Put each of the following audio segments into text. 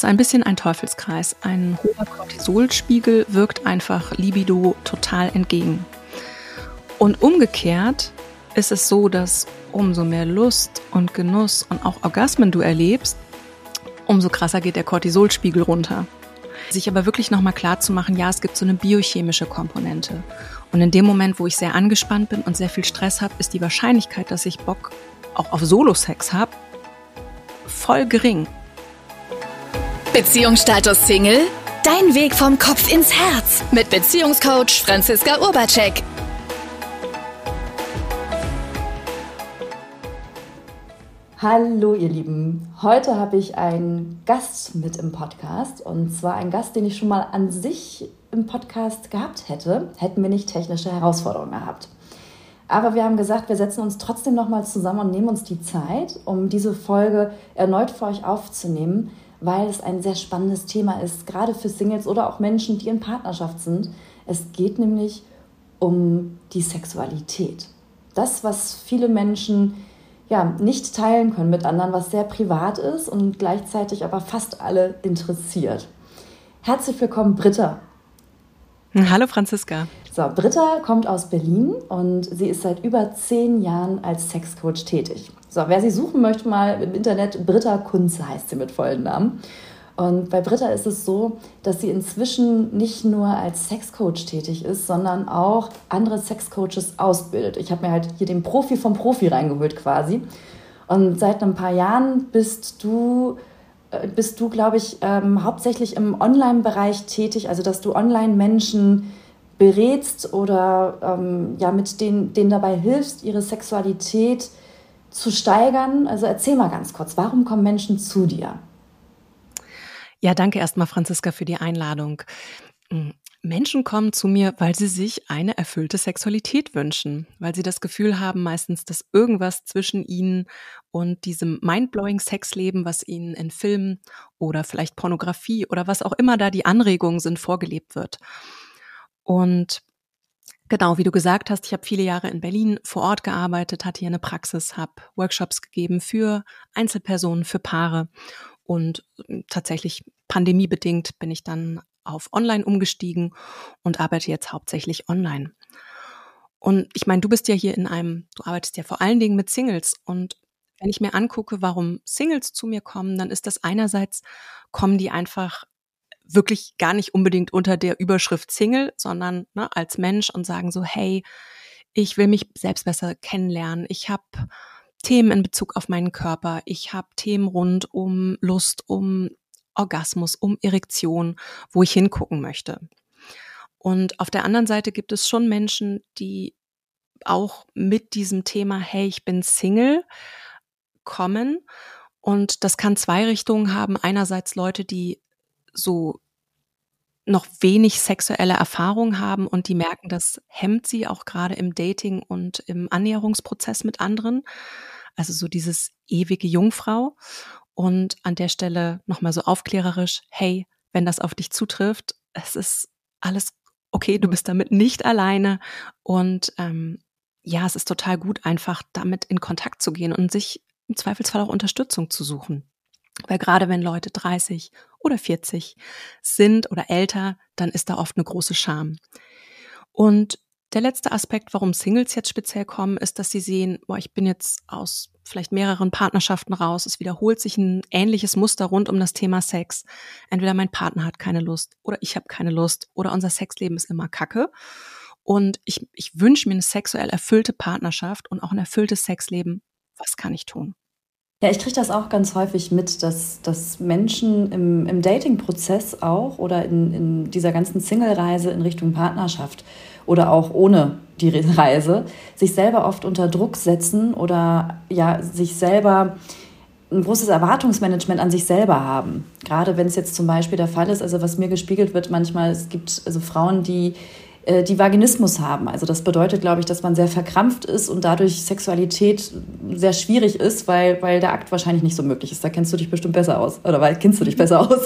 ist ein bisschen ein Teufelskreis. Ein hoher Cortisolspiegel wirkt einfach Libido total entgegen. Und umgekehrt ist es so, dass umso mehr Lust und Genuss und auch Orgasmen du erlebst, umso krasser geht der Cortisolspiegel runter. Sich aber wirklich nochmal klar zu machen, ja, es gibt so eine biochemische Komponente. Und in dem Moment, wo ich sehr angespannt bin und sehr viel Stress habe, ist die Wahrscheinlichkeit, dass ich Bock auch auf Solo-Sex habe, voll gering. Beziehungsstatus Single? Dein Weg vom Kopf ins Herz mit Beziehungscoach Franziska Urbacek. Hallo ihr Lieben, heute habe ich einen Gast mit im Podcast und zwar einen Gast, den ich schon mal an sich im Podcast gehabt hätte, hätten wir nicht technische Herausforderungen gehabt. Aber wir haben gesagt, wir setzen uns trotzdem nochmal zusammen und nehmen uns die Zeit, um diese Folge erneut für euch aufzunehmen, weil es ein sehr spannendes Thema ist, gerade für Singles oder auch Menschen, die in Partnerschaft sind. Es geht nämlich um die Sexualität. Das, was viele Menschen ja, nicht teilen können mit anderen, was sehr privat ist und gleichzeitig aber fast alle interessiert. Herzlich willkommen, Britta. Hallo Franziska. So, Britta kommt aus Berlin und sie ist seit über zehn Jahren als Sexcoach tätig. So, wer sie suchen möchte, mal im Internet, Britta Kunze heißt sie mit vollen Namen. Und bei Britta ist es so, dass sie inzwischen nicht nur als Sexcoach tätig ist, sondern auch andere Sexcoaches ausbildet. Ich habe mir halt hier den Profi vom Profi reingeholt quasi. Und seit ein paar Jahren bist du, äh, bist du, glaube ich, ähm, hauptsächlich im Online-Bereich tätig, also dass du Online-Menschen berätst oder ähm, ja mit denen, denen dabei hilfst, ihre Sexualität zu steigern. Also erzähl mal ganz kurz, warum kommen Menschen zu dir? Ja, danke erstmal, Franziska, für die Einladung. Hm, Menschen kommen zu mir, weil sie sich eine erfüllte Sexualität wünschen, weil sie das Gefühl haben meistens, dass irgendwas zwischen ihnen und diesem mindblowing Sexleben, was ihnen in Filmen oder vielleicht Pornografie oder was auch immer da die Anregungen sind, vorgelebt wird. Und Genau, wie du gesagt hast, ich habe viele Jahre in Berlin vor Ort gearbeitet, hatte hier eine Praxis, habe Workshops gegeben für Einzelpersonen, für Paare und hm, tatsächlich pandemiebedingt bin ich dann auf Online umgestiegen und arbeite jetzt hauptsächlich online. Und ich meine, du bist ja hier in einem, du arbeitest ja vor allen Dingen mit Singles und wenn ich mir angucke, warum Singles zu mir kommen, dann ist das einerseits, kommen die einfach wirklich gar nicht unbedingt unter der Überschrift Single, sondern ne, als Mensch und sagen so, hey, ich will mich selbst besser kennenlernen. Ich habe Themen in Bezug auf meinen Körper. Ich habe Themen rund um Lust, um Orgasmus, um Erektion, wo ich hingucken möchte. Und auf der anderen Seite gibt es schon Menschen, die auch mit diesem Thema, hey, ich bin Single, kommen. Und das kann zwei Richtungen haben. Einerseits Leute, die so noch wenig sexuelle Erfahrung haben und die merken, das hemmt sie auch gerade im Dating und im Annäherungsprozess mit anderen. Also so dieses ewige Jungfrau. Und an der Stelle nochmal so aufklärerisch, hey, wenn das auf dich zutrifft, es ist alles okay, du bist damit nicht alleine. Und ähm, ja, es ist total gut, einfach damit in Kontakt zu gehen und sich im Zweifelsfall auch Unterstützung zu suchen. Weil gerade wenn Leute 30 oder 40 sind oder älter, dann ist da oft eine große Scham. Und der letzte Aspekt, warum Singles jetzt speziell kommen, ist, dass sie sehen, boah, ich bin jetzt aus vielleicht mehreren Partnerschaften raus, es wiederholt sich ein ähnliches Muster rund um das Thema Sex. Entweder mein Partner hat keine Lust oder ich habe keine Lust oder unser Sexleben ist immer Kacke. Und ich, ich wünsche mir eine sexuell erfüllte Partnerschaft und auch ein erfülltes Sexleben. Was kann ich tun? Ja, ich kriege das auch ganz häufig mit, dass, dass Menschen im, im Dating-Prozess auch oder in, in dieser ganzen Single-Reise in Richtung Partnerschaft oder auch ohne die Reise sich selber oft unter Druck setzen oder ja, sich selber ein großes Erwartungsmanagement an sich selber haben. Gerade wenn es jetzt zum Beispiel der Fall ist, also was mir gespiegelt wird manchmal, es gibt also Frauen, die die Vaginismus haben. Also das bedeutet, glaube ich, dass man sehr verkrampft ist und dadurch Sexualität sehr schwierig ist, weil, weil der Akt wahrscheinlich nicht so möglich ist. Da kennst du dich bestimmt besser aus. Oder weil kennst du dich besser aus.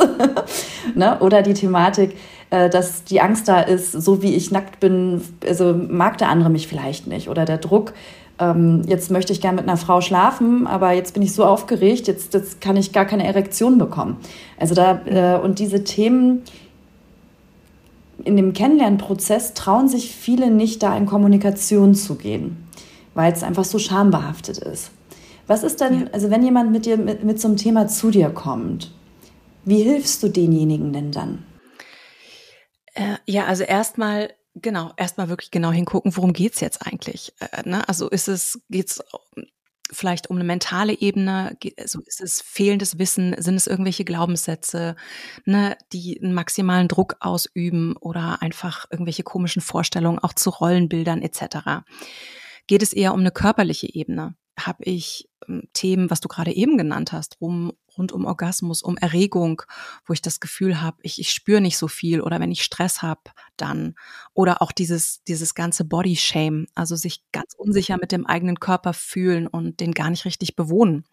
ne? Oder die Thematik, äh, dass die Angst da ist, so wie ich nackt bin, also mag der andere mich vielleicht nicht. Oder der Druck, ähm, jetzt möchte ich gerne mit einer Frau schlafen, aber jetzt bin ich so aufgeregt, jetzt, jetzt kann ich gar keine Erektion bekommen. Also da, äh, und diese Themen in dem Kennenlernprozess trauen sich viele nicht, da in Kommunikation zu gehen, weil es einfach so schambehaftet ist. Was ist denn, ja. also wenn jemand mit dir mit, mit so einem Thema zu dir kommt, wie hilfst du denjenigen denn dann? Äh, ja, also erstmal Genau, erstmal wirklich genau hingucken, worum geht's jetzt eigentlich? Äh, ne? Also ist es, geht's vielleicht um eine mentale Ebene, also ist es fehlendes Wissen, sind es irgendwelche Glaubenssätze, ne, die einen maximalen Druck ausüben oder einfach irgendwelche komischen Vorstellungen auch zu Rollenbildern etc. Geht es eher um eine körperliche Ebene? Habe ich Themen, was du gerade eben genannt hast, rum, rund um Orgasmus, um Erregung, wo ich das Gefühl habe, ich, ich spüre nicht so viel oder wenn ich Stress habe, dann. Oder auch dieses, dieses ganze Body Shame, also sich ganz unsicher mit dem eigenen Körper fühlen und den gar nicht richtig bewohnen.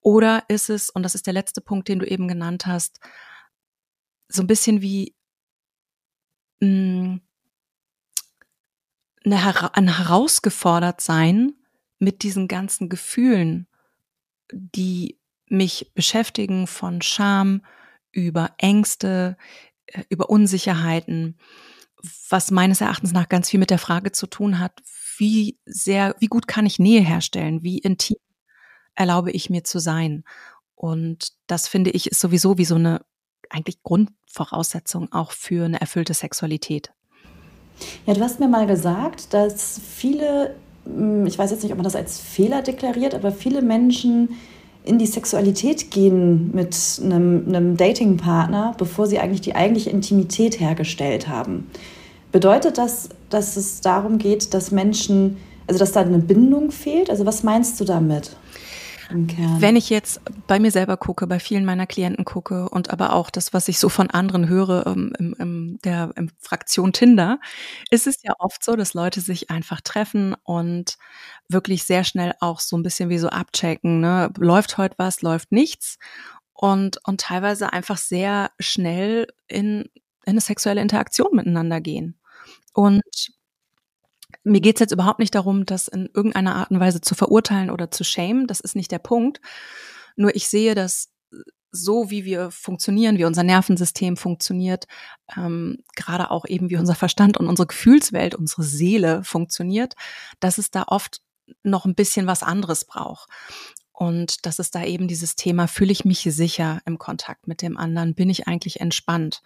Oder ist es, und das ist der letzte Punkt, den du eben genannt hast, so ein bisschen wie mh, mm, eine, ein herausgefordert sein mit diesen ganzen Gefühlen, die mich beschäftigen von Scham über Ängste, äh, über Unsicherheiten, was meines Erachtens nach ganz viel mit der Frage zu tun hat, wie sehr, wie gut kann ich Nähe herstellen, wie intim erlaube ich mir zu sein. Und das finde ich ist sowieso wie so eine eigentlich Grundvoraussetzung auch für eine erfüllte Sexualität. Ja, du hast mir mal gesagt, dass viele, ich weiß jetzt nicht, ob man das als Fehler deklariert, aber viele Menschen in die Sexualität gehen mit einem, einem Datingpartner, bevor sie eigentlich die eigentliche Intimität hergestellt haben. Bedeutet das, dass es darum geht, dass Menschen, also dass da eine Bindung fehlt? Also was meinst du damit? Wenn ich jetzt bei mir selber gucke, bei vielen meiner Klienten gucke und aber auch das, was ich so von anderen höre ähm, im, im, der im Fraktion Tinder, ist es ja oft so, dass Leute sich einfach treffen und wirklich sehr schnell auch so ein bisschen wie so abchecken, ne? läuft heute was, läuft nichts und, und teilweise einfach sehr schnell in, in eine sexuelle Interaktion miteinander gehen. Und mir geht's jetzt überhaupt nicht darum, das in irgendeiner Art und Weise zu verurteilen oder zu schämen. Das ist nicht der Punkt. Nur ich sehe, dass so wie wir funktionieren, wie unser Nervensystem funktioniert, ähm, gerade auch eben wie unser Verstand und unsere Gefühlswelt, unsere Seele funktioniert, dass es da oft noch ein bisschen was anderes braucht. Und dass es da eben dieses Thema, fühle ich mich sicher im Kontakt mit dem anderen, bin ich eigentlich entspannt.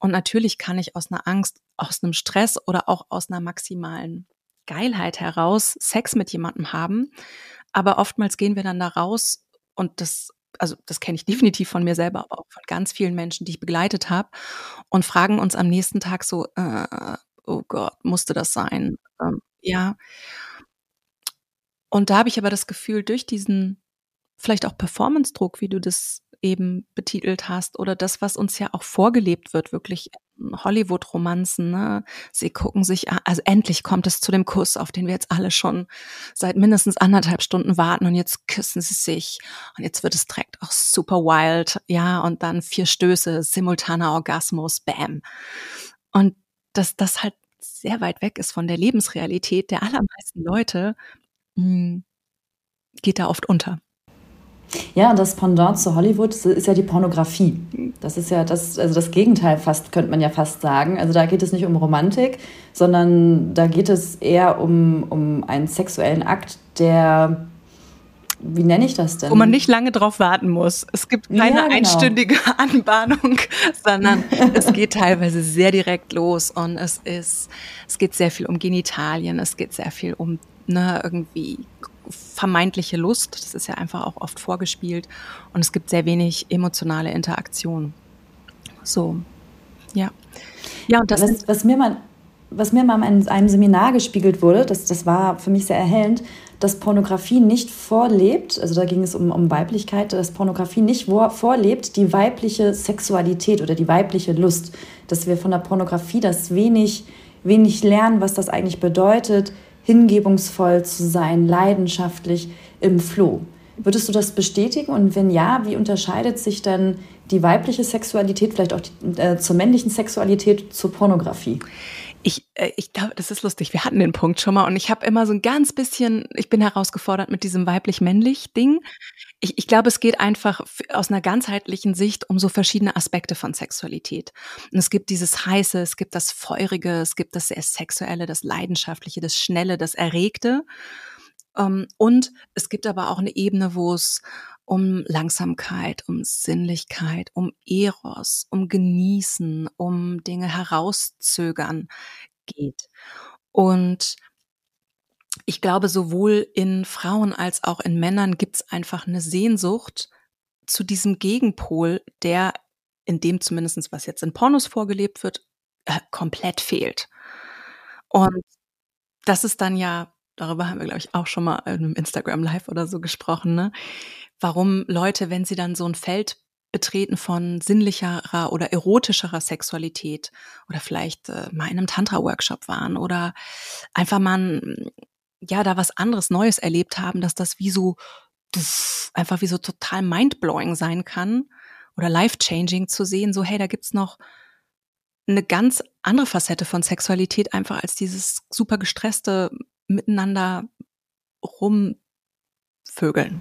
Und natürlich kann ich aus einer Angst, aus einem Stress oder auch aus einer maximalen Geilheit heraus Sex mit jemandem haben. Aber oftmals gehen wir dann da raus und das, also das kenne ich definitiv von mir selber, aber auch von ganz vielen Menschen, die ich begleitet habe und fragen uns am nächsten Tag so, äh, oh Gott, musste das sein? Ähm, ja. Und da habe ich aber das Gefühl, durch diesen vielleicht auch Performance-Druck, wie du das eben betitelt hast oder das, was uns ja auch vorgelebt wird, wirklich Hollywood-Romanzen. Ne? Sie gucken sich, also endlich kommt es zu dem Kuss, auf den wir jetzt alle schon seit mindestens anderthalb Stunden warten und jetzt küssen sie sich und jetzt wird es direkt auch super wild, ja, und dann vier Stöße, simultaner Orgasmus, bam. Und dass das halt sehr weit weg ist von der Lebensrealität der allermeisten Leute, mh, hm, geht da oft unter. Ja, das Pendant zu Hollywood ist ja die Pornografie. Das ist ja das, also das Gegenteil fast, könnte man ja fast sagen. Also da geht es nicht um Romantik, sondern da geht es eher um, um einen sexuellen Akt, der wie nenne ich das denn? Wo man nicht lange drauf warten muss. Es gibt keine ja, genau. einstündige Anbahnung, sondern es geht teilweise sehr direkt los und es ist, es geht sehr viel um Genitalien, es geht sehr viel um ne, irgendwie vermeintliche Lust. Das ist ja einfach auch oft vorgespielt. Und es gibt sehr wenig emotionale Interaktion. So, ja. Ja, und das was, was mir mal was mir mal in einem Seminar gespiegelt wurde, das, das war für mich sehr erhellend, dass Pornografie nicht vorlebt, also da ging es um, um Weiblichkeit, dass Pornografie nicht vorlebt, die weibliche Sexualität oder die weibliche Lust. Dass wir von der Pornografie das wenig, wenig lernen, was das eigentlich bedeutet, hingebungsvoll zu sein, leidenschaftlich im Floh. Würdest du das bestätigen? Und wenn ja, wie unterscheidet sich dann die weibliche Sexualität, vielleicht auch die, äh, zur männlichen Sexualität, zur Pornografie? Ich, äh, ich glaube, das ist lustig. Wir hatten den Punkt schon mal und ich habe immer so ein ganz bisschen, ich bin herausgefordert mit diesem weiblich-männlich-Ding. Ich, ich glaube, es geht einfach aus einer ganzheitlichen Sicht um so verschiedene Aspekte von Sexualität. Und es gibt dieses Heiße, es gibt das Feurige, es gibt das sehr Sexuelle, das Leidenschaftliche, das Schnelle, das Erregte. Ähm, und es gibt aber auch eine Ebene, wo es um Langsamkeit, um Sinnlichkeit, um Eros, um Genießen, um Dinge herauszögern geht. Und ich glaube, sowohl in Frauen als auch in Männern gibt es einfach eine Sehnsucht zu diesem Gegenpol, der in dem zumindest, was jetzt in Pornos vorgelebt wird, äh, komplett fehlt. Und das ist dann ja, darüber haben wir, glaube ich, auch schon mal in einem Instagram Live oder so gesprochen, ne? warum Leute, wenn sie dann so ein Feld betreten von sinnlicherer oder erotischerer Sexualität oder vielleicht äh, mal in einem Tantra-Workshop waren oder einfach mal ja da was anderes Neues erlebt haben, dass das wie so pff, einfach wie so total mindblowing sein kann oder life-changing zu sehen, so hey, da gibt's noch eine ganz andere Facette von Sexualität einfach als dieses super gestresste miteinander rumvögeln.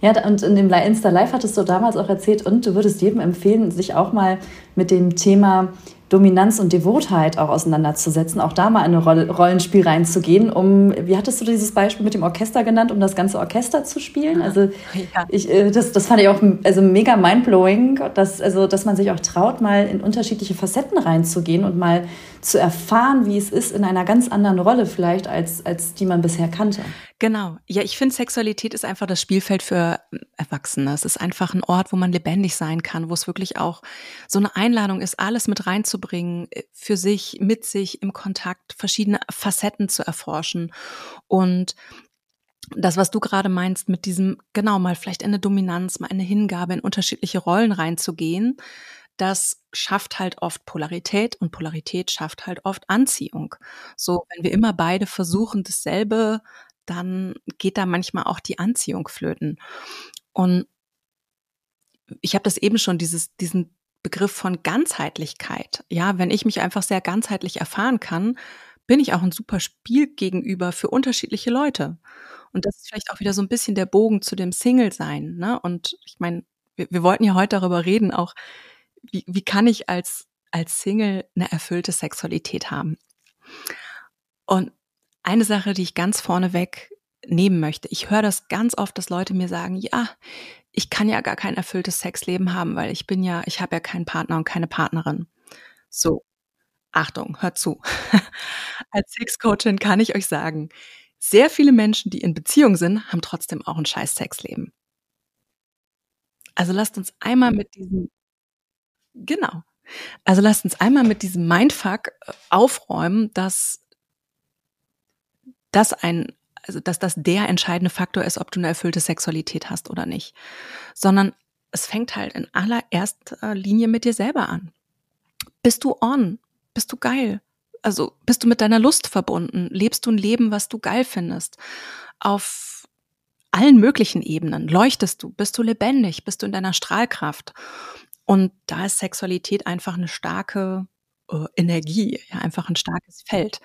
Ja, und in dem Insta Live hattest du damals auch erzählt, und du würdest jedem empfehlen, sich auch mal mit dem Thema Dominanz und Devotheit auch auseinanderzusetzen, auch da mal in ein Rollenspiel reinzugehen, um, wie hattest du dieses Beispiel mit dem Orchester genannt, um das ganze Orchester zu spielen? Also ja. ich, äh, das, das fand ich auch also mega mindblowing, dass, also, dass man sich auch traut, mal in unterschiedliche Facetten reinzugehen und mal zu erfahren, wie es ist in einer ganz anderen Rolle vielleicht, als, als die man bisher kannte. Genau. Ja, ich finde, Sexualität ist einfach das Spielfeld für Erwachsene. Es ist einfach ein Ort, wo man lebendig sein kann, wo es wirklich auch so eine Einladung ist, alles mit reinzubringen, äh, für sich, mit sich im Kontakt, verschiedene Facetten zu erforschen. Und das, was du gerade meinst, mit diesem, genau, mal vielleicht eine Dominanz, mal eine Hingabe in unterschiedliche Rollen reinzugehen, das schafft halt oft Polarität und Polarität schafft halt oft Anziehung. So, wenn wir immer beide versuchen, dasselbe, dann geht da manchmal auch die Anziehung flöten. Und ich habe das eben schon, dieses, diesen Begriff von Ganzheitlichkeit. Ja, wenn ich mich einfach sehr ganzheitlich erfahren kann, bin ich auch ein super Spiel gegenüber für unterschiedliche Leute. Und das ist vielleicht auch wieder so ein bisschen der Bogen zu dem Single-Sein. Ne? Und ich meine, wir, wir wollten ja heute darüber reden, auch wie, wie kann ich als, als Single eine erfüllte Sexualität haben? Und eine Sache, die ich ganz vorneweg nehmen möchte, ich höre das ganz oft, dass Leute mir sagen, ja, ich kann ja gar kein erfülltes Sexleben haben, weil ich bin ja, ich habe ja keinen Partner und keine Partnerin. So, Achtung, hört zu. Als Sexcoachin kann ich euch sagen, sehr viele Menschen, die in Beziehung sind, haben trotzdem auch ein scheiß Sexleben. Also lasst uns einmal mit diesem Genau. Also lasst uns einmal mit diesem Mindfuck äh, aufräumen, dass das ein, also dass das der entscheidende Faktor ist, ob du eine erfüllte Sexualität hast oder nicht. Sondern es fängt halt in allererster Linie mit dir selber an. Bist du on? Bist du geil? Also bist du mit deiner Lust verbunden? Lebst du ein Leben, was du geil findest? Auf allen möglichen Ebenen. Leuchtest du? Bist du lebendig? Bist du in deiner Strahlkraft? Und da ist Sexualität einfach eine starke äh, Energie, ja, einfach ein starkes Feld.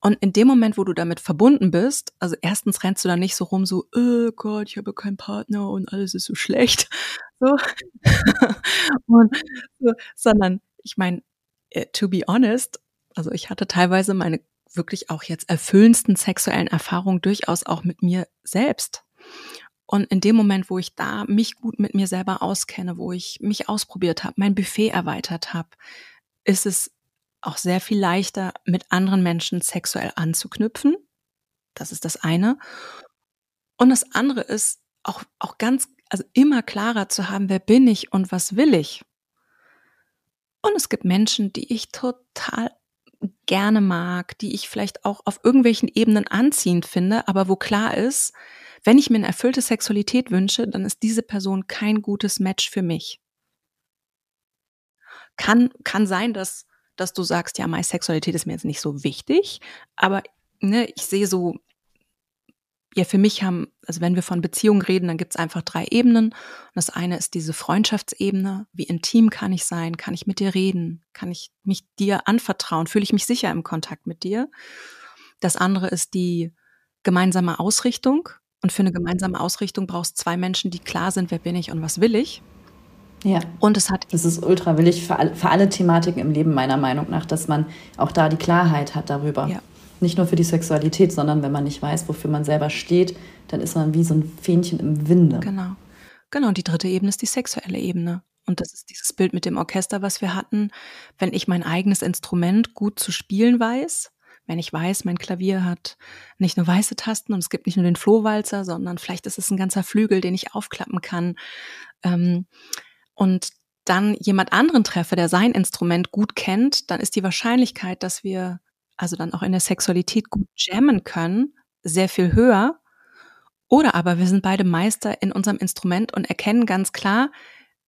Und in dem Moment, wo du damit verbunden bist, also erstens rennst du da nicht so rum, so, oh Gott, ich habe keinen Partner und alles ist so schlecht, so, und, so sondern ich meine, äh, to be honest, also ich hatte teilweise meine wirklich auch jetzt erfüllendsten sexuellen Erfahrungen durchaus auch mit mir selbst. Und in dem Moment, wo ich da mich gut mit mir selber auskenne, wo ich mich ausprobiert habe, mein Buffet erweitert habe, ist es auch sehr viel leichter, mit anderen Menschen sexuell anzuknüpfen. Das ist das eine. Und das andere ist auch, auch ganz, also immer klarer zu haben, wer bin ich und was will ich. Und es gibt Menschen, die ich total gerne mag, die ich vielleicht auch auf irgendwelchen Ebenen anziehend finde, aber wo klar ist, wenn ich mir eine erfüllte Sexualität wünsche, dann ist diese Person kein gutes Match für mich. Kann, kann sein, dass, dass du sagst, ja, meine Sexualität ist mir jetzt nicht so wichtig, aber ne, ich sehe so, ja, für mich haben, also wenn wir von Beziehungen reden, dann gibt es einfach drei Ebenen. Und das eine ist diese Freundschaftsebene. Wie intim kann ich sein? Kann ich mit dir reden? Kann ich mich dir anvertrauen? Fühle ich mich sicher im Kontakt mit dir? Das andere ist die gemeinsame Ausrichtung. Und für eine gemeinsame Ausrichtung brauchst zwei Menschen, die klar sind, wer bin ich und was will ich. Ja. Und es hat. Das ist ultra willig für, all, für alle Thematiken im Leben, meiner Meinung nach, dass man auch da die Klarheit hat darüber. Ja. Nicht nur für die Sexualität, sondern wenn man nicht weiß, wofür man selber steht, dann ist man wie so ein Fähnchen im Winde. Genau. Genau. Und die dritte Ebene ist die sexuelle Ebene. Und das ist dieses Bild mit dem Orchester, was wir hatten. Wenn ich mein eigenes Instrument gut zu spielen weiß, wenn ich weiß, mein Klavier hat nicht nur weiße Tasten und es gibt nicht nur den Flohwalzer, sondern vielleicht ist es ein ganzer Flügel, den ich aufklappen kann. Ähm, und dann jemand anderen treffe, der sein Instrument gut kennt, dann ist die Wahrscheinlichkeit, dass wir also dann auch in der Sexualität gut jammen können, sehr viel höher. Oder aber wir sind beide Meister in unserem Instrument und erkennen ganz klar,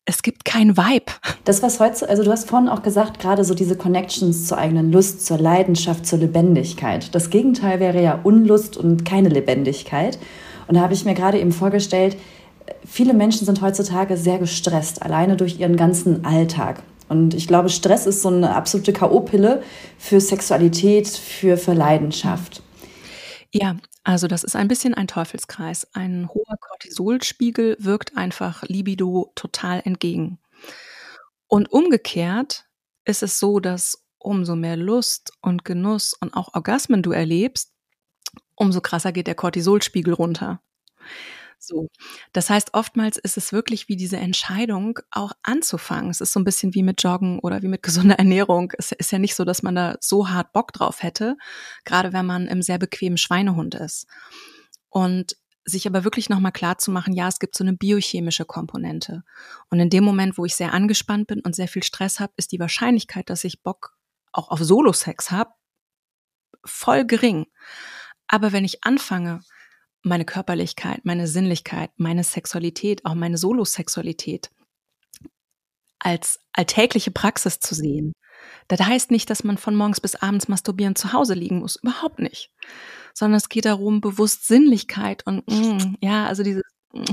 es gibt kein Vibe. Das, was heute, also du hast vorhin auch gesagt, gerade so diese Connections zur eigenen Lust, zur Leidenschaft, zur Lebendigkeit. Das Gegenteil wäre ja Unlust und keine Lebendigkeit. Und da habe ich mir gerade eben vorgestellt, viele Menschen sind heutzutage sehr gestresst, alleine durch ihren ganzen Alltag. Und ich glaube, Stress ist so eine absolute K.O.-Pille für Sexualität, für, für Leidenschaft. Ja, also das ist ein bisschen ein Teufelskreis. Ein hoher Cortisolspiegel wirkt einfach Libido total entgegen. Und umgekehrt ist es so, dass umso mehr Lust und Genuss und auch Orgasmen du erlebst, umso krasser geht der Cortisolspiegel runter. So. Das heißt, oftmals ist es wirklich wie diese Entscheidung, auch anzufangen. Es ist so ein bisschen wie mit Joggen oder wie mit gesunder Ernährung. Es ist ja nicht so, dass man da so hart Bock drauf hätte, gerade wenn man im sehr bequemen Schweinehund ist. Und sich aber wirklich nochmal klar zu machen, ja, es gibt so eine biochemische Komponente. Und in dem Moment, wo ich sehr angespannt bin und sehr viel Stress habe, ist die Wahrscheinlichkeit, dass ich Bock auch auf Solo-Sex habe, voll gering. Aber wenn ich anfange, meine Körperlichkeit, meine Sinnlichkeit, meine Sexualität, auch meine Solosexualität als alltägliche Praxis zu sehen. Das heißt nicht, dass man von morgens bis abends masturbieren zu Hause liegen muss, überhaupt nicht. Sondern es geht darum, bewusst Sinnlichkeit und mm, ja, also dieses mm.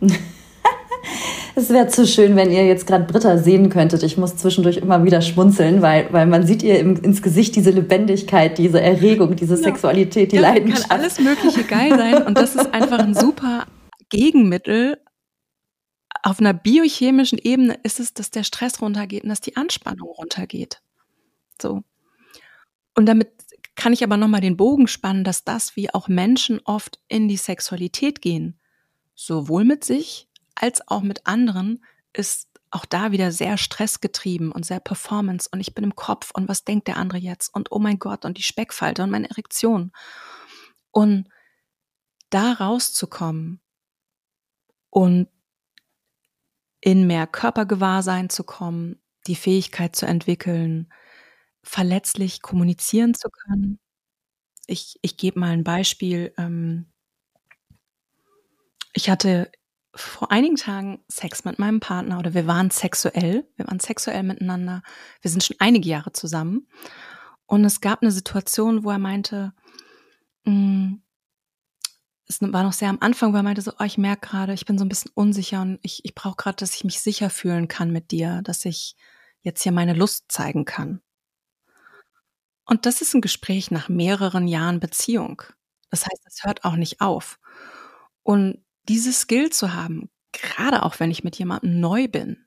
Es wäre zu schön, wenn ihr jetzt gerade Britta sehen könntet. Ich muss zwischendurch immer wieder schmunzeln, weil, weil man sieht ihr im, ins Gesicht diese Lebendigkeit, diese Erregung, diese ja. Sexualität, die ja, Leidenschaft. Kann alles Mögliche geil sein und das ist einfach ein super Gegenmittel. Auf einer biochemischen Ebene ist es, dass der Stress runtergeht und dass die Anspannung runtergeht. So. Und damit kann ich aber nochmal den Bogen spannen, dass das, wie auch Menschen oft in die Sexualität gehen, sowohl mit sich als auch mit anderen ist auch da wieder sehr stressgetrieben und sehr Performance und ich bin im Kopf und was denkt der andere jetzt und oh mein Gott und die Speckfalte und meine Erektion. Und da rauszukommen und in mehr Körpergewahrsein zu kommen, die Fähigkeit zu entwickeln, verletzlich kommunizieren zu können. Ich, ich gebe mal ein Beispiel. Ähm, ich hatte vor einigen Tagen Sex mit meinem Partner oder wir waren sexuell, wir waren sexuell miteinander. Wir sind schon einige Jahre zusammen. Und es gab eine Situation, wo er meinte, mh, mm, es war noch sehr am Anfang, wo er meinte so, oh, ich merke gerade, ich bin so ein bisschen unsicher und ich, ich brauche gerade, dass ich mich sicher fühlen kann mit dir, dass ich jetzt hier meine Lust zeigen kann. Und das ist ein Gespräch nach mehreren Jahren Beziehung. Das heißt, es hört auch nicht auf. Und dieses Skill zu haben, gerade auch wenn ich mit jemandem neu bin,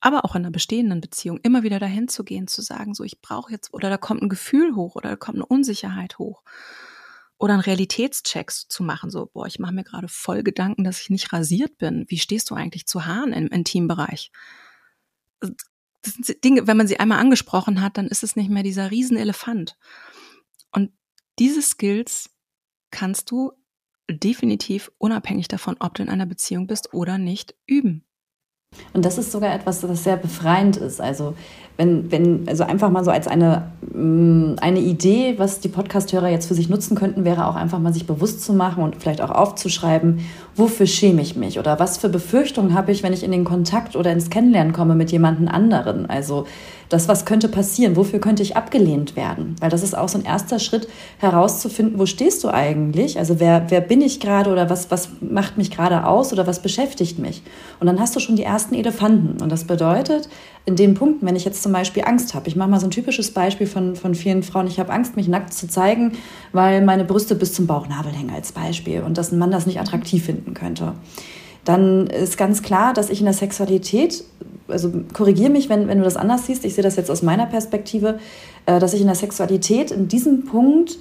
aber auch in einer bestehenden Beziehung, immer wieder dahin zu gehen, zu sagen, so ich brauche jetzt, oder da kommt ein Gefühl hoch oder da kommt eine Unsicherheit hoch. Oder einen Realitätscheck zu machen, so, boah, ich mache mir gerade voll Gedanken, dass ich nicht rasiert bin. Wie stehst du eigentlich zu Haaren im Intimbereich? Das sind Dinge, wenn man sie einmal angesprochen hat, dann ist es nicht mehr dieser Riesenelefant. Und diese Skills kannst du definitiv unabhängig davon, ob du in einer Beziehung bist oder nicht, üben. Und das ist sogar etwas, was sehr befreiend ist. Also wenn, wenn, also einfach mal so als eine, mm, eine Idee, was die Podcasthörer jetzt für sich nutzen könnten, wäre auch einfach mal sich bewusst zu machen und vielleicht auch aufzuschreiben, wofür schäme ich mich oder was für Befürchtungen habe ich, wenn ich in den Kontakt oder ins Kennenlernen komme mit jemandem anderen. Also das, was könnte passieren, wofür könnte ich abgelehnt werden? Weil das ist auch so ein erster Schritt herauszufinden, wo stehst du eigentlich? Also wer, wer bin ich gerade oder was, was macht mich gerade aus oder was beschäftigt mich? Und dann hast du schon die ersten Elefanten. Und das bedeutet, in den Punkten, wenn ich jetzt zum Beispiel Angst habe, ich mache mal so ein typisches Beispiel von, von vielen Frauen, ich habe Angst, mich nackt zu zeigen, weil meine Brüste bis zum Bauchnabel hängen als Beispiel und dass ein Mann das nicht attraktiv finden könnte dann ist ganz klar, dass ich in der Sexualität also korrigiere mich, wenn, wenn du das anders siehst, ich sehe das jetzt aus meiner Perspektive, äh, dass ich in der Sexualität in diesem Punkt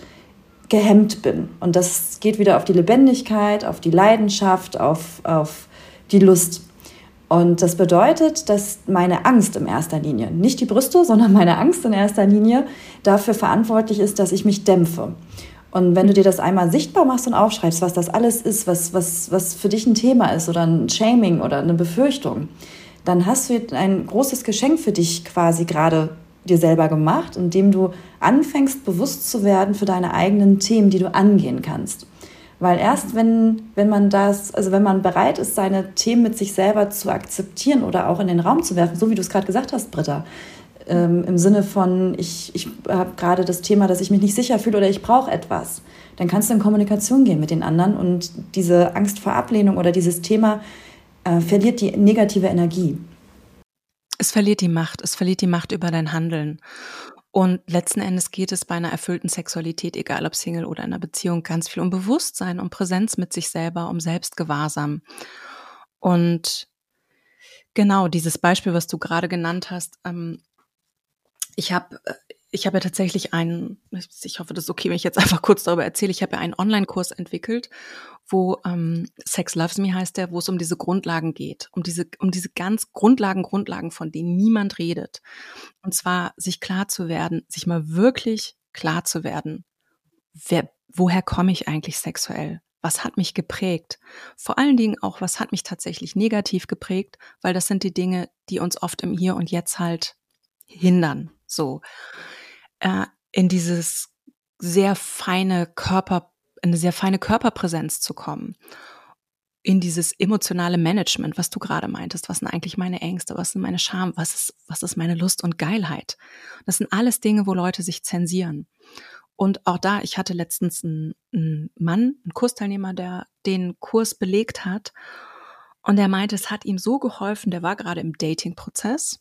gehemmt bin. Und das geht wieder auf die Lebendigkeit, auf die Leidenschaft, auf, auf die Lust. Und das bedeutet, dass meine Angst in erster Linie, nicht die Brüste, sondern meine Angst in erster Linie dafür verantwortlich ist, dass ich mich dämpfe. Und wenn du dir das einmal sichtbar machst und aufschreibst, was das alles ist, was, was, was für dich ein Thema ist oder ein Shaming oder eine Befürchtung, dann hast du ein großes Geschenk für dich quasi gerade dir selber gemacht, indem du anfängst, bewusst zu werden für deine eigenen Themen, die du angehen kannst. Weil erst wenn, wenn man das, also wenn man bereit ist, seine Themen mit sich selber zu akzeptieren oder auch in den Raum zu werfen, so wie du es gerade gesagt hast, Britta, ähm, im Sinne von, ich, ich habe gerade das Thema, dass ich mich nicht sicher fühle oder ich brauche etwas, dann kannst du in Kommunikation gehen mit den anderen und diese Angst vor Ablehnung oder dieses Thema äh, verliert die negative Energie. Es verliert die Macht, es verliert die Macht über dein Handeln. Und letzten Endes geht es bei einer erfüllten Sexualität, egal ob Single oder in einer Beziehung, ganz viel um Bewusstsein, um Präsenz mit sich selber, um Selbstgewahrsam. Und genau dieses Beispiel, was du gerade genannt hast, ähm, ich habe äh, ich habe ja tatsächlich einen, ich hoffe, das ist okay, wenn ich jetzt einfach kurz darüber erzähle, ich habe ja einen Online-Kurs entwickelt, wo ähm, Sex Loves Me heißt der, wo es um diese Grundlagen geht, um diese, um diese ganz Grundlagen, Grundlagen, von denen niemand redet. Und zwar sich klar zu werden, sich mal wirklich klar zu werden, wer, woher komme ich eigentlich sexuell? Was hat mich geprägt? Vor allen Dingen auch, was hat mich tatsächlich negativ geprägt, weil das sind die Dinge, die uns oft im Hier und Jetzt halt hindern. So äh, in dieses sehr feine Körper, eine sehr feine Körperpräsenz zu kommen. In dieses emotionale Management, was du gerade meintest, was sind eigentlich meine Ängste, was sind meine Scham, was ist, was ist meine Lust und Geilheit. Das sind alles Dinge, wo Leute sich zensieren. Und auch da, ich hatte letztens einen, einen Mann, einen Kursteilnehmer, der den Kurs belegt hat. Und er meinte, es hat ihm so geholfen, der war gerade im Dating-Prozess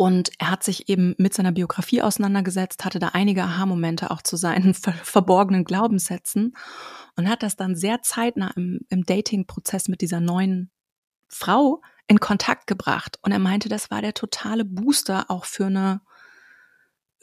und er hat sich eben mit seiner Biografie auseinandergesetzt, hatte da einige Aha-Momente auch zu seinen ver verborgenen Glaubenssätzen und hat das dann sehr zeitnah im, im Dating-Prozess mit dieser neuen Frau in Kontakt gebracht. Und er meinte, das war der totale Booster auch für eine,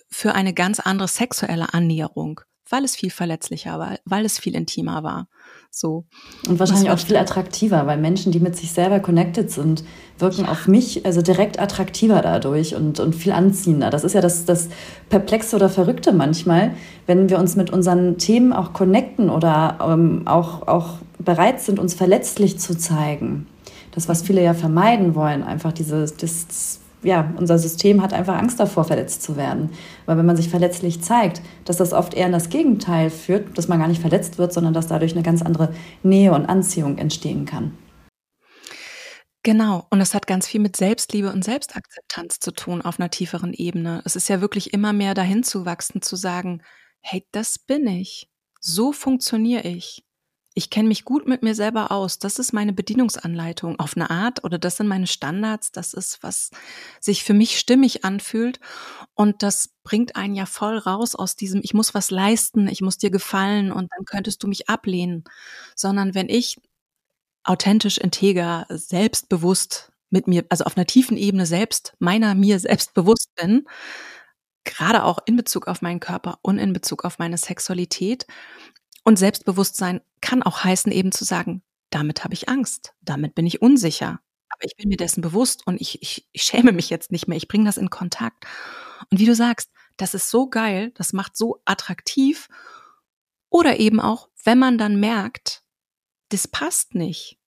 für eine ganz andere sexuelle Annäherung weil es viel verletzlicher war, weil es viel intimer war. So. Und wahrscheinlich auch viel attraktiver, weil Menschen, die mit sich selber connected sind, wirken ja. auf mich also direkt attraktiver dadurch und, und viel anziehender. Das ist ja das, das Perplexe oder Verrückte manchmal, wenn wir uns mit unseren Themen auch connecten oder ähm, auch, auch bereit sind, uns verletzlich zu zeigen. Das, was viele ja vermeiden wollen, einfach dieses, das ja, unser System hat einfach Angst davor, verletzt zu werden. Weil wenn man sich verletzlich zeigt, dass das oft eher in das Gegenteil führt, dass man gar nicht verletzt wird, sondern dass dadurch eine ganz andere Nähe und Anziehung entstehen kann. Genau, und es hat ganz viel mit Selbstliebe und Selbstakzeptanz zu tun auf einer tieferen Ebene. Es ist ja wirklich immer mehr dahin zu wachsen, zu sagen, hey, das bin ich. So funktioniere ich ich kenne mich gut mit mir selber aus. Das ist meine Bedienungsanleitung auf eine Art oder das sind meine Standards. Das ist, was sich für mich stimmig anfühlt. Und das bringt einen ja voll raus aus diesem, ich muss was leisten, ich muss dir gefallen und dann könntest du mich ablehnen. Sondern wenn ich authentisch, integer, selbstbewusst mit mir, also auf einer tiefen Ebene selbst, meiner mir selbst bewusst bin, gerade auch in Bezug auf meinen Körper und in Bezug auf meine Sexualität, und Selbstbewusstsein kann auch heißen, eben zu sagen, damit habe ich Angst, damit bin ich unsicher. Aber ich bin mir dessen bewusst und ich, ich, ich schäme mich jetzt nicht mehr. Ich bringe das in Kontakt. Und wie du sagst, das ist so geil, das macht so attraktiv. Oder eben auch, wenn man dann merkt, das passt nicht.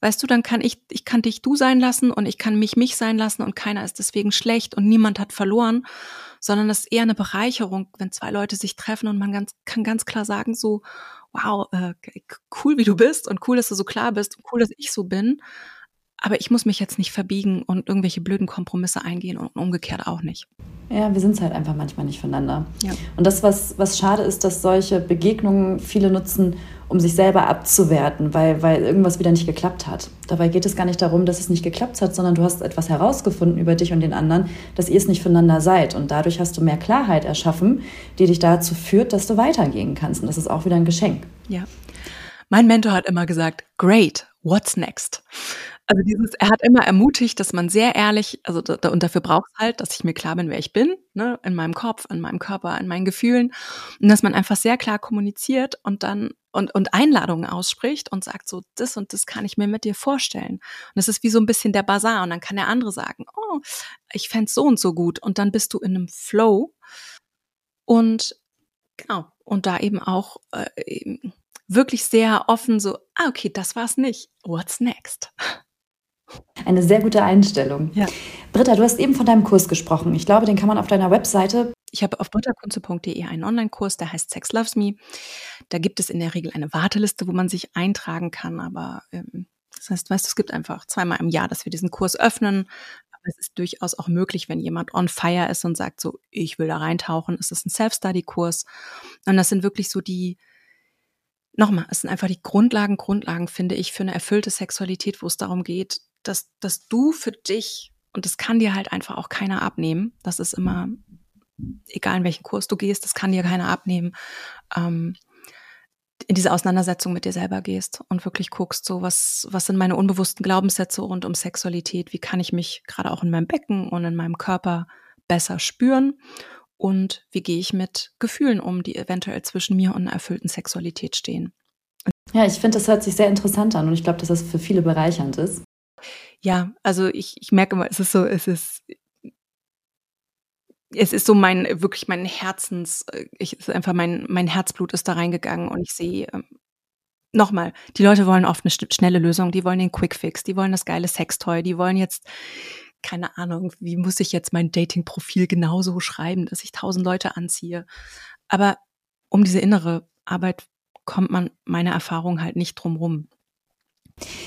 Weißt du, dann kann ich, ich kann dich du sein lassen und ich kann mich mich sein lassen und keiner ist deswegen schlecht und niemand hat verloren, sondern das ist eher eine Bereicherung, wenn zwei Leute sich treffen und man ganz, kann ganz klar sagen so, wow, äh, cool wie du bist und cool, dass du so klar bist und cool, dass ich so bin. Aber ich muss mich jetzt nicht verbiegen und irgendwelche blöden Kompromisse eingehen und umgekehrt auch nicht. Ja, wir sind es halt einfach manchmal nicht voneinander. Ja. Und das, was, was schade ist, dass solche Begegnungen viele nutzen, um sich selber abzuwerten, weil, weil irgendwas wieder nicht geklappt hat. Dabei geht es gar nicht darum, dass es nicht geklappt hat, sondern du hast etwas herausgefunden über dich und den anderen, dass ihr es nicht voneinander seid. Und dadurch hast du mehr Klarheit erschaffen, die dich dazu führt, dass du weitergehen kannst. Und das ist auch wieder ein Geschenk. Ja. Mein Mentor hat immer gesagt, great, what's next? Also dieses, er hat immer ermutigt, dass man sehr ehrlich, also da, und dafür braucht es halt, dass ich mir klar bin, wer ich bin, ne, in meinem Kopf, in meinem Körper, in meinen Gefühlen und dass man einfach sehr klar kommuniziert und dann und, und Einladungen ausspricht und sagt so, das und das kann ich mir mit dir vorstellen. Und das ist wie so ein bisschen der Bazar und dann kann der andere sagen, oh, ich fände so und so gut und dann bist du in einem Flow und genau, und da eben auch äh, wirklich sehr offen so, ah, okay, das war's nicht. What's next? Eine sehr gute Einstellung. Ja. Britta, du hast eben von deinem Kurs gesprochen. Ich glaube, den kann man auf deiner Webseite. Ich habe auf brittakunze.de einen Online-Kurs, der heißt Sex Loves Me. Da gibt es in der Regel eine Warteliste, wo man sich eintragen kann. Aber ähm, das heißt, weißt du, es gibt einfach zweimal im Jahr, dass wir diesen Kurs öffnen. Aber es ist durchaus auch möglich, wenn jemand on fire ist und sagt so, ich will da reintauchen. Es ist ein Self-Study-Kurs. Und das sind wirklich so die, nochmal, es sind einfach die Grundlagen, Grundlagen, finde ich, für eine erfüllte Sexualität, wo es darum geht, dass, dass du für dich, und das kann dir halt einfach auch keiner abnehmen, das ist immer, egal in welchen Kurs du gehst, das kann dir keiner abnehmen, ähm, in diese Auseinandersetzung mit dir selber gehst und wirklich guckst, so was, was sind meine unbewussten Glaubenssätze rund um Sexualität, wie kann ich mich gerade auch in meinem Becken und in meinem Körper besser spüren und wie gehe ich mit Gefühlen um, die eventuell zwischen mir und einer erfüllten Sexualität stehen. Ja, ich finde, das hört sich sehr interessant an und ich glaube, dass das für viele bereichernd ist. Ja, also ich, ich merke immer, es ist so, es ist, es ist so mein, wirklich mein Herzens, äh, ich, ist einfach mein, mein Herzblut ist da reingegangen und ich sehe, ähm, nochmal, die Leute wollen oft eine schnelle Lösung, die wollen den Quickfix, die wollen das geile Sextoy, die wollen jetzt, keine Ahnung, wie muss ich jetzt mein Dating-Profil genauso schreiben, dass ich tausend Leute anziehe. Aber um diese innere Arbeit kommt man meiner Erfahrung halt nicht drum rum.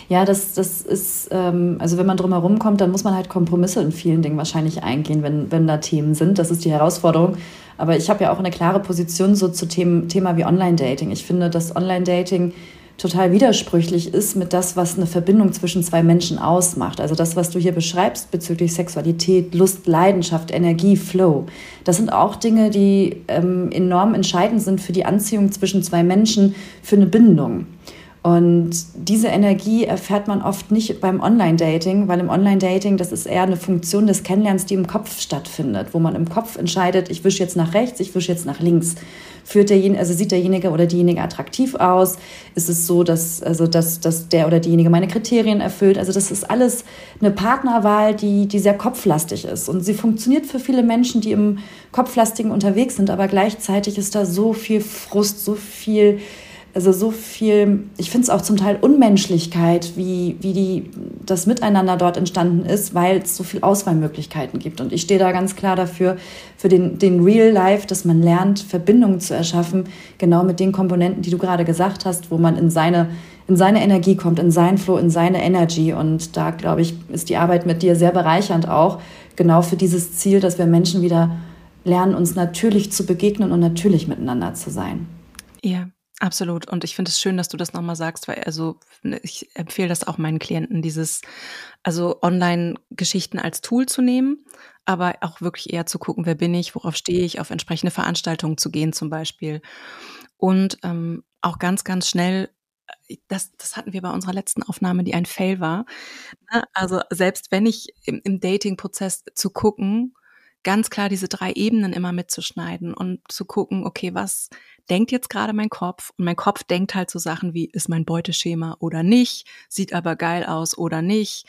Ja, das, das ist, ähm, also wenn man drum herum kommt, dann muss man halt Kompromisse in vielen Dingen wahrscheinlich eingehen, wenn, wenn da Themen sind. Das ist die Herausforderung. Aber ich habe ja auch eine klare Position so zu Themen, Thema wie Online-Dating. Ich finde, dass Online-Dating total widersprüchlich ist mit das, was eine Verbindung zwischen zwei Menschen ausmacht. Also das, was du hier beschreibst bezüglich Sexualität, Lust, Leidenschaft, Energie, Flow. Das sind auch Dinge, die ähm, enorm entscheidend sind für die Anziehung zwischen zwei Menschen, für eine Bindung. Und diese Energie erfährt man oft nicht beim Online-Dating, weil im Online-Dating, das ist eher eine Funktion des Kennenlernens, die im Kopf stattfindet, wo man im Kopf entscheidet, ich wische jetzt nach rechts, ich wische jetzt nach links. Führt derjenige, also sieht derjenige oder diejenige attraktiv aus? Ist es so, dass, also dass, dass der oder diejenige meine Kriterien erfüllt? Also das ist alles eine Partnerwahl, die, die sehr kopflastig ist. Und sie funktioniert für viele Menschen, die im Kopflastigen unterwegs sind, aber gleichzeitig ist da so viel Frust, so viel also so viel, ich finde es auch zum Teil Unmenschlichkeit, wie, wie die, das Miteinander dort entstanden ist, weil es so viele Auswahlmöglichkeiten gibt. Und ich stehe da ganz klar dafür, für den, den Real Life, dass man lernt, Verbindungen zu erschaffen, genau mit den Komponenten, die du gerade gesagt hast, wo man in seine, in seine Energie kommt, in seinen Flow, in seine Energy. Und da, glaube ich, ist die Arbeit mit dir sehr bereichernd auch, genau für dieses Ziel, dass wir Menschen wieder lernen, uns natürlich zu begegnen und natürlich miteinander zu sein. Ja, Absolut. Und ich finde es schön, dass du das nochmal sagst, weil also ne, ich empfehle das auch meinen Klienten, dieses, also Online-Geschichten als Tool zu nehmen, aber auch wirklich eher zu gucken, wer bin ich, worauf stehe ich, auf entsprechende Veranstaltungen zu gehen zum Beispiel. Und ähm, auch ganz, ganz schnell, äh, das, das hatten wir bei unserer letzten Aufnahme, die ein Fail war. Ne? Also selbst wenn ich im, im Dating-Prozess zu gucken, ganz klar diese drei Ebenen immer mitzuschneiden und zu gucken, okay, was denkt jetzt gerade mein Kopf und mein Kopf denkt halt so Sachen wie, ist mein Beuteschema oder nicht, sieht aber geil aus oder nicht,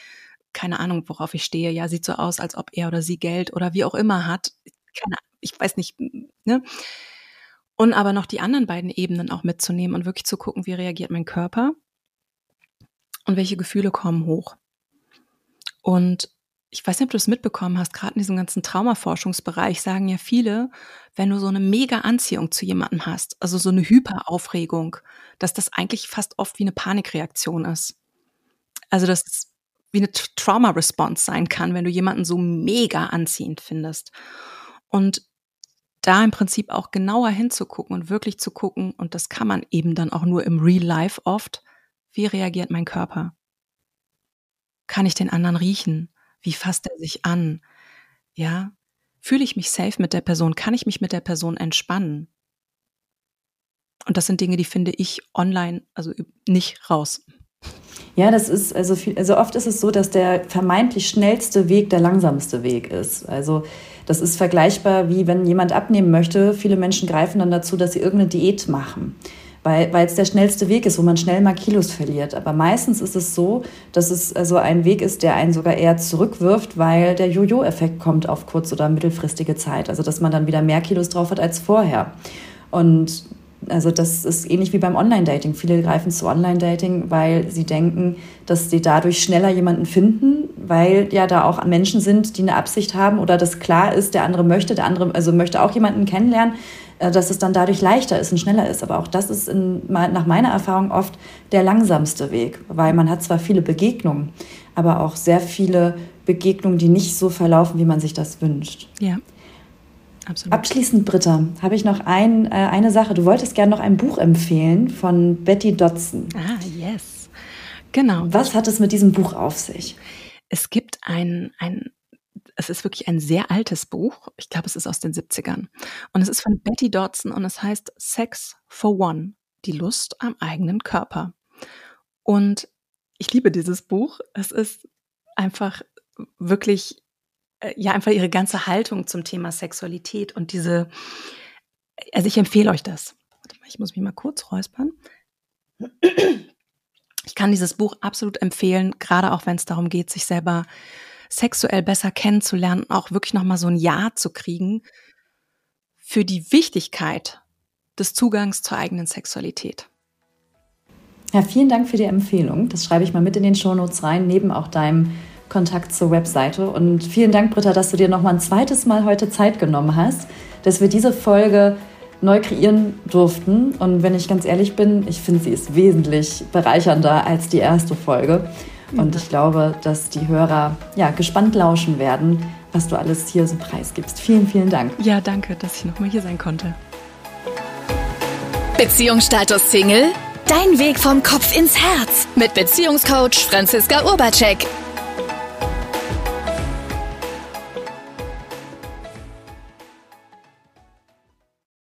keine Ahnung, worauf ich stehe, ja, sieht so aus, als ob er oder sie Geld oder wie auch immer hat, keine, ich weiß nicht, ne? Und aber noch die anderen beiden Ebenen auch mitzunehmen und wirklich zu gucken, wie reagiert mein Körper. und welche Gefühle kommen hoch. Und ich weiß nicht, ob du es mitbekommen hast, gerade in diesem ganzen Traumaforschungsbereich sagen ja viele, wenn du so eine mega Anziehung zu jemandem hast, also so eine Hyperaufregung, dass das eigentlich fast oft wie eine Panikreaktion ist. Also dass es wie eine Trauma-Response sein kann, wenn du jemanden so mega anziehend findest. Und da im Prinzip auch genauer hinzugucken und wirklich zu gucken, und das kann man eben dann auch nur im Real Life oft, wie reagiert mein Körper? Kann ich den anderen riechen? Wie fasst er sich an? Ja, fühle ich mich safe mit der Person? Kann ich mich mit der Person entspannen? Und das sind Dinge, die finde ich online also nicht raus. Ja, das ist also viel, also oft ist es so, dass der vermeintlich schnellste Weg der langsamste Weg ist. Also das ist vergleichbar wie wenn jemand abnehmen möchte. Viele Menschen greifen dann dazu, dass sie irgendeine Diät machen weil, es der schnellste Weg ist, wo man schnell mal Kilos verliert. Aber meistens ist es so, dass es also ein Weg ist, der einen sogar eher zurückwirft, weil der Jojo-Effekt kommt auf kurz- oder mittelfristige Zeit. Also dass man dann wieder mehr Kilos drauf hat als vorher. Und also das ist ähnlich wie beim Online-Dating. Viele greifen zu Online-Dating, weil sie denken, dass sie dadurch schneller jemanden finden, weil ja da auch Menschen sind, die eine Absicht haben oder das klar ist, der andere möchte, der andere also möchte auch jemanden kennenlernen dass es dann dadurch leichter ist und schneller ist. Aber auch das ist in, nach meiner Erfahrung oft der langsamste Weg, weil man hat zwar viele Begegnungen, aber auch sehr viele Begegnungen, die nicht so verlaufen, wie man sich das wünscht. Ja. Absolut. Abschließend, Britta, habe ich noch ein, äh, eine Sache. Du wolltest gerne noch ein Buch empfehlen von Betty Dodson. Ah, yes. Genau. Was hat es mit diesem Buch auf sich? Es gibt ein, ein es ist wirklich ein sehr altes Buch. Ich glaube, es ist aus den 70ern. Und es ist von Betty Dodson und es heißt Sex for One, die Lust am eigenen Körper. Und ich liebe dieses Buch. Es ist einfach wirklich, äh, ja, einfach ihre ganze Haltung zum Thema Sexualität und diese, also ich empfehle euch das. Ich muss mich mal kurz räuspern. Ich kann dieses Buch absolut empfehlen, gerade auch wenn es darum geht, sich selber sexuell besser kennenzulernen, auch wirklich nochmal so ein Ja zu kriegen für die Wichtigkeit des Zugangs zur eigenen Sexualität. Ja, vielen Dank für die Empfehlung. Das schreibe ich mal mit in den Shownotes rein, neben auch deinem Kontakt zur Webseite. Und vielen Dank, Britta, dass du dir noch mal ein zweites Mal heute Zeit genommen hast, dass wir diese Folge neu kreieren durften. Und wenn ich ganz ehrlich bin, ich finde, sie ist wesentlich bereichernder als die erste Folge. Und ich glaube, dass die Hörer ja, gespannt lauschen werden, was du alles hier so preisgibst. Vielen, vielen Dank. Ja, danke, dass ich nochmal hier sein konnte. Beziehungsstatus Single? Dein Weg vom Kopf ins Herz mit Beziehungscoach Franziska Urbacek.